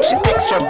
bitch. Extra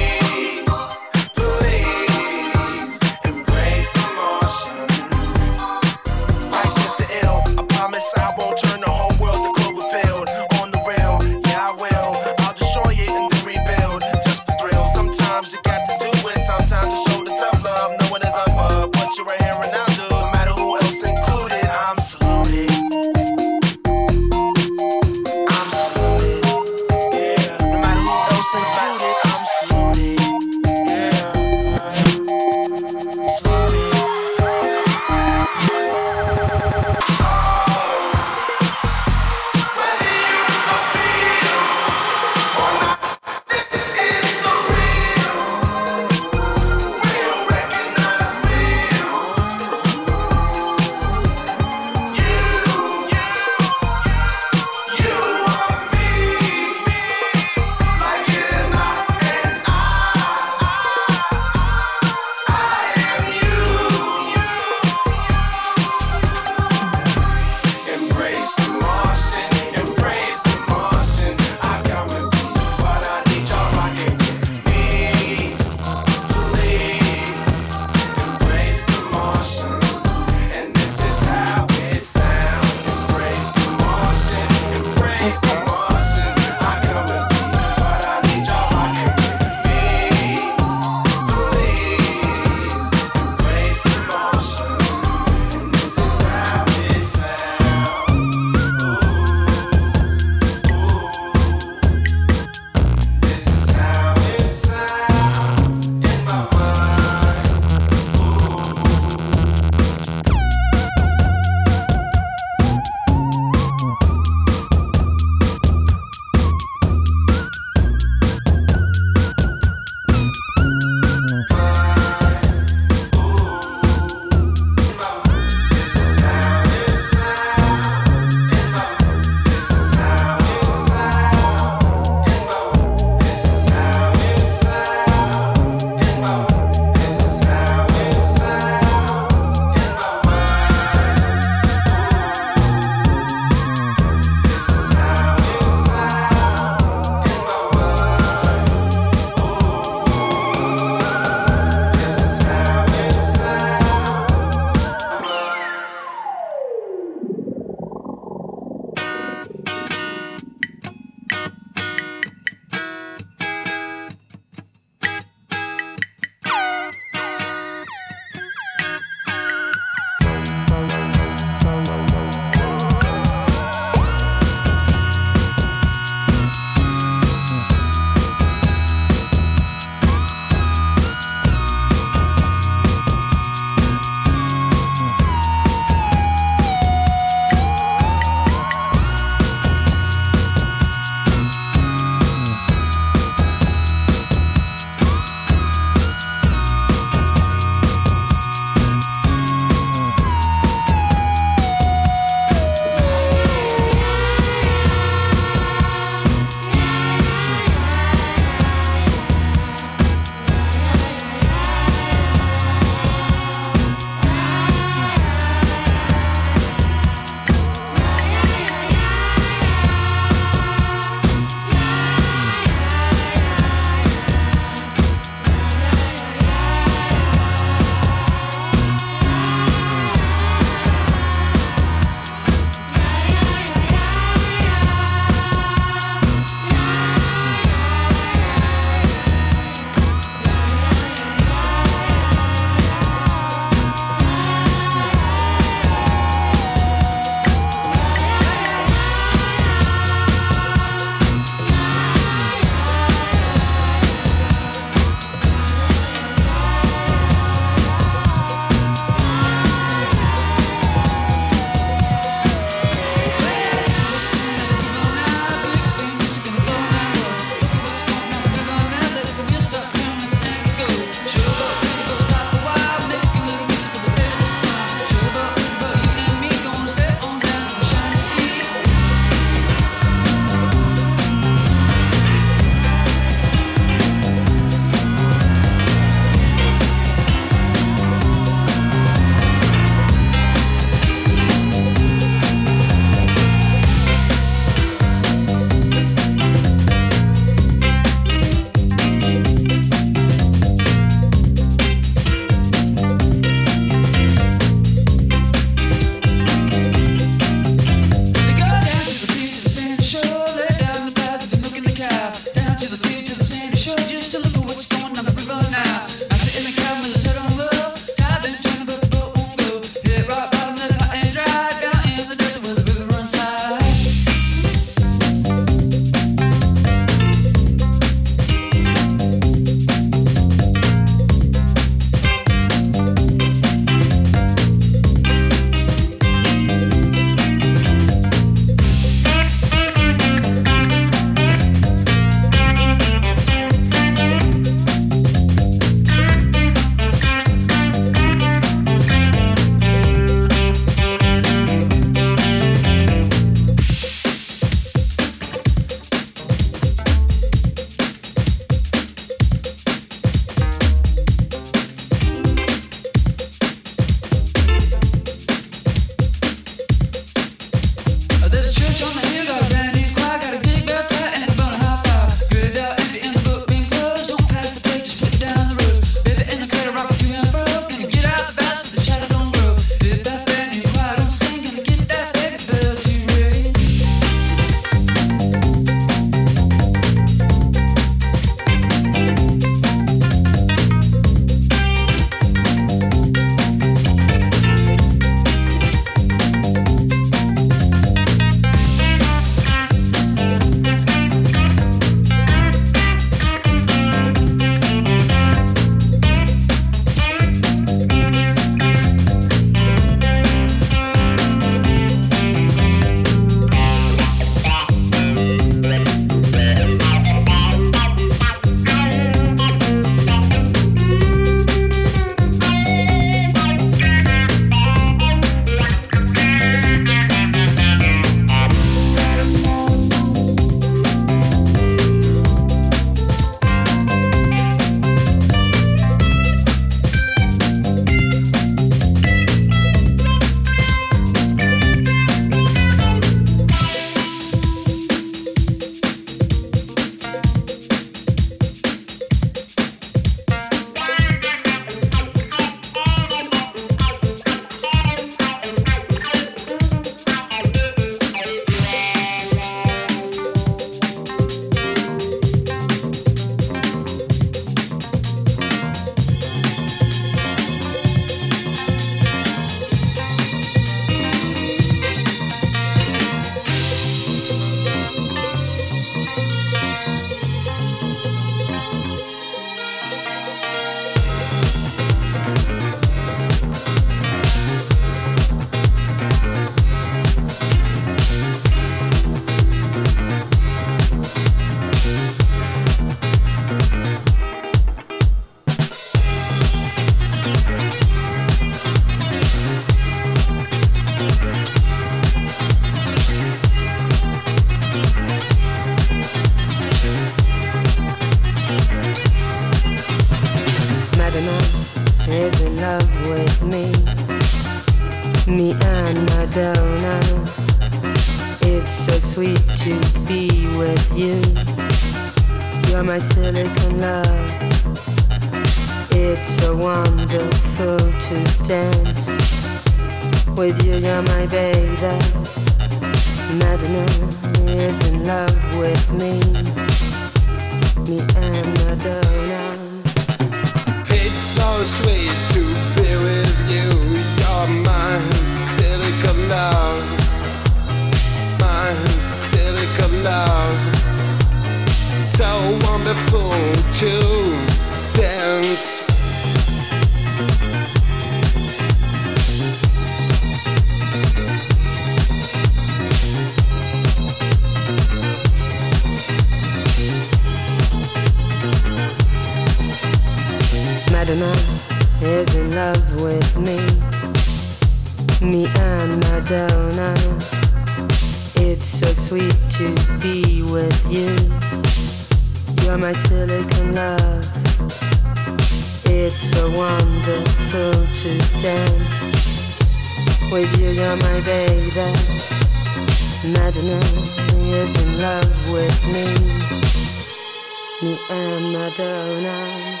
Madonna.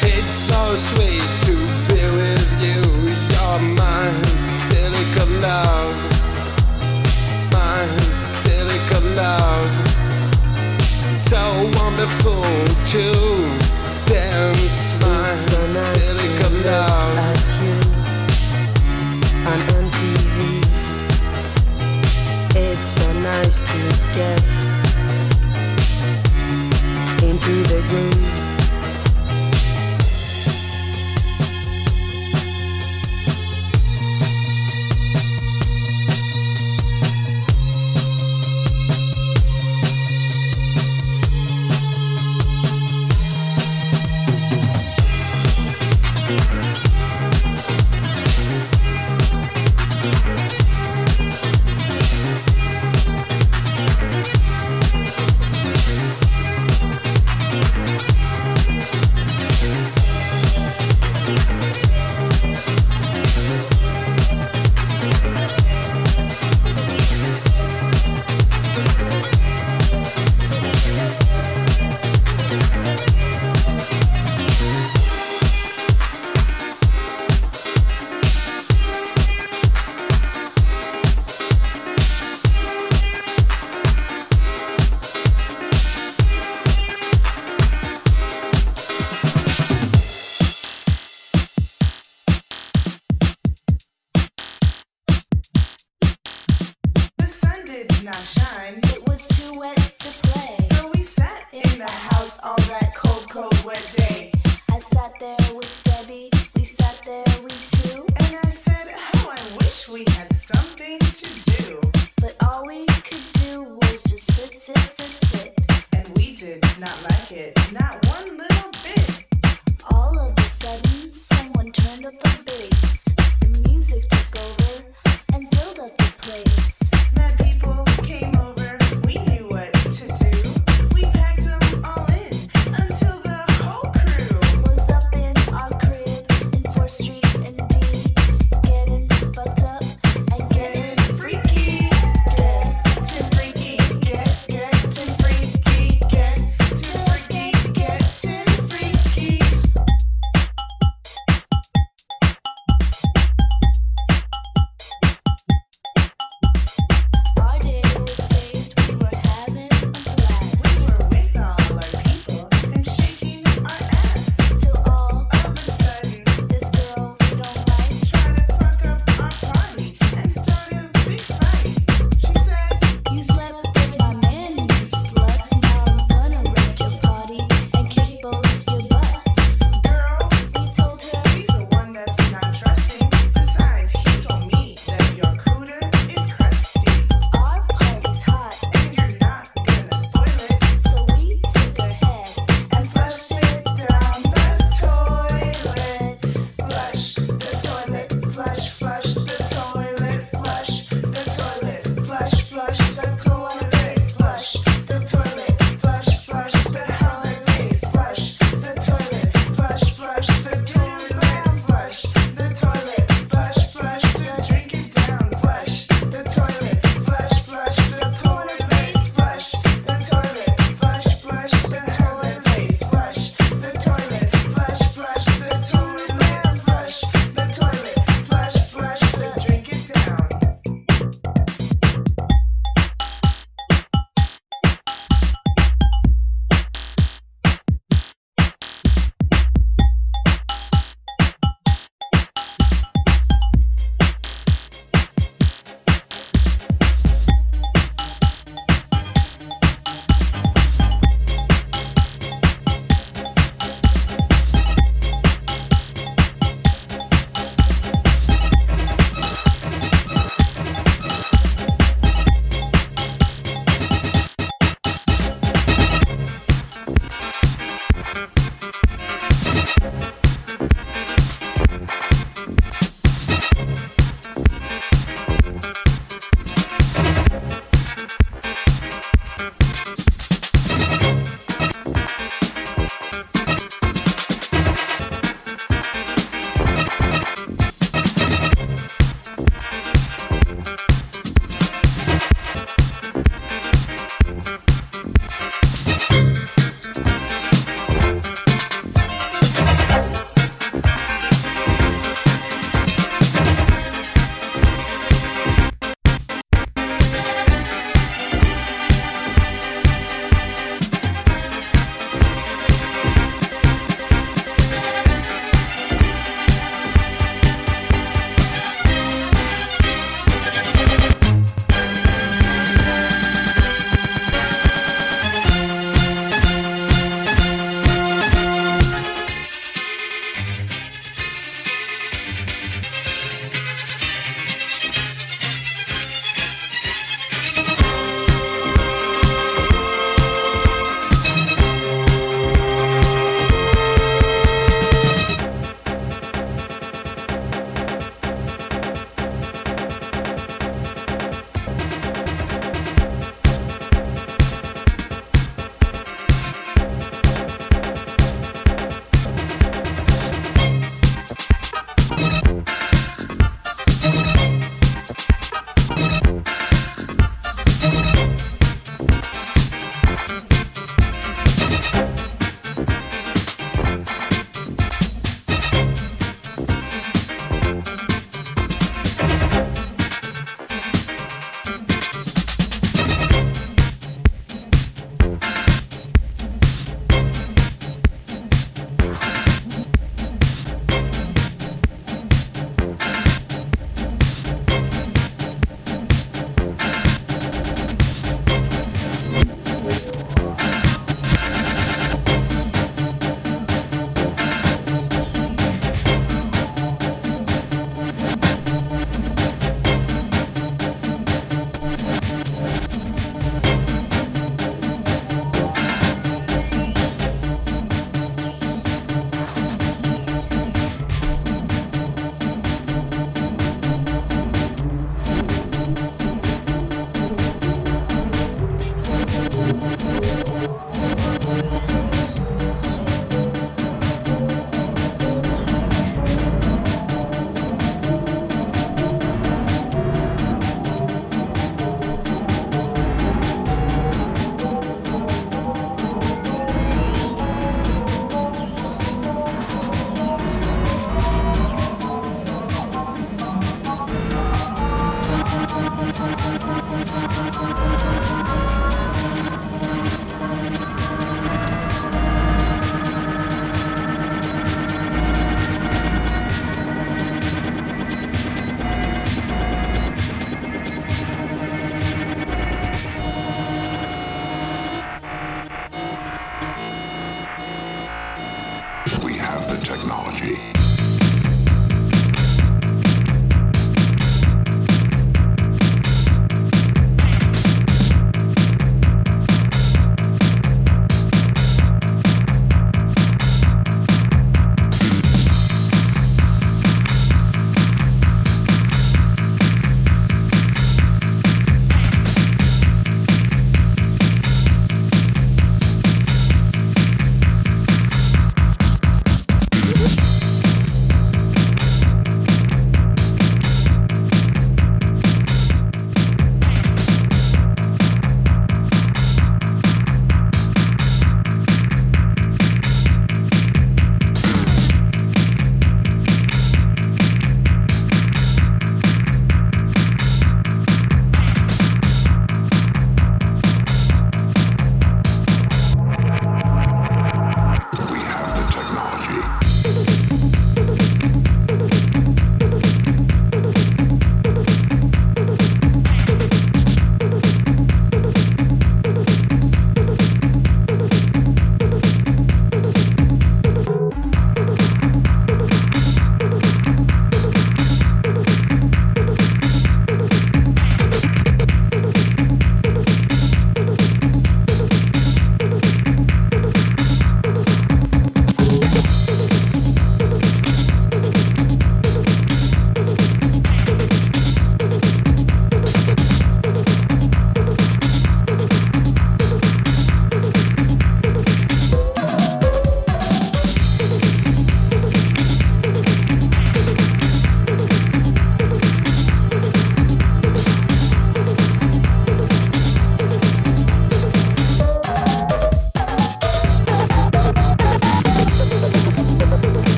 It's so sweet not shine,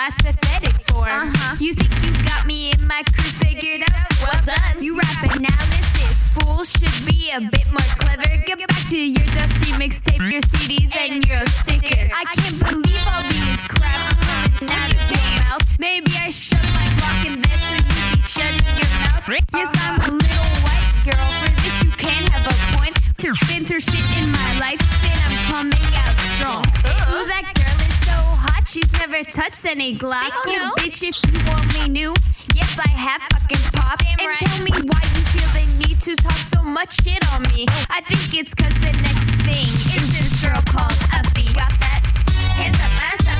last pathetic form. Uh-huh. You think you got me in my crew figured out? Well done. You rap analysis. Fools should be a bit more clever. Get back to your dusty mixtape, your CDs, and your stickers. I can't believe all these craps coming out of your mouth. Maybe I shut my block in bed so you be shutting your mouth. Yes, I'm a little white girl. For this, you can have a point. Been through shit in my life, and I'm coming out strong. Ooh, that girl is so hot, she's never touched any Glock. Thank you. Bitch, if you only knew. Yes, I have fucking pop. and right. tell me why you feel the need to talk so much shit on me. I think it's cause the next thing is this girl called Effie. Got that? Hands up, hands up,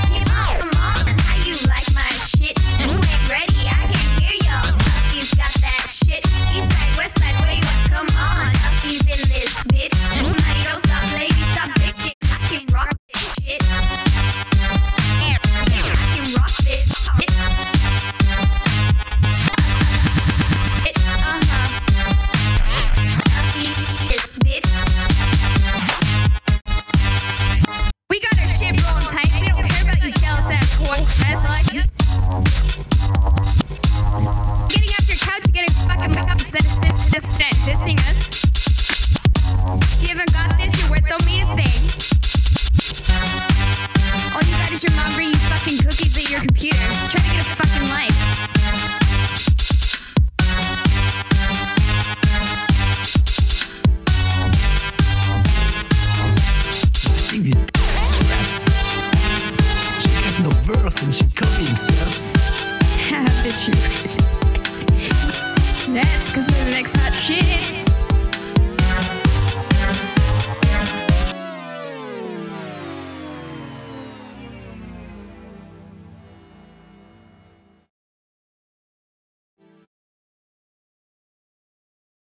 come on. How you like my shit? Who ain't ready? I can't hear y'all. He's got that shit. East side, west side, where you at? Come on. He's in this bitch. Money don't stop, lady, stop bitching. I can rock this shit. Dissing us. You haven't got this, you're worth so mean a thing. All you got is your mom bringing you fucking cookies at your computer. Try to get a fucking life. sing this rap. She got no verse and she copying stuff. the truth. That's because we're the next hot shit.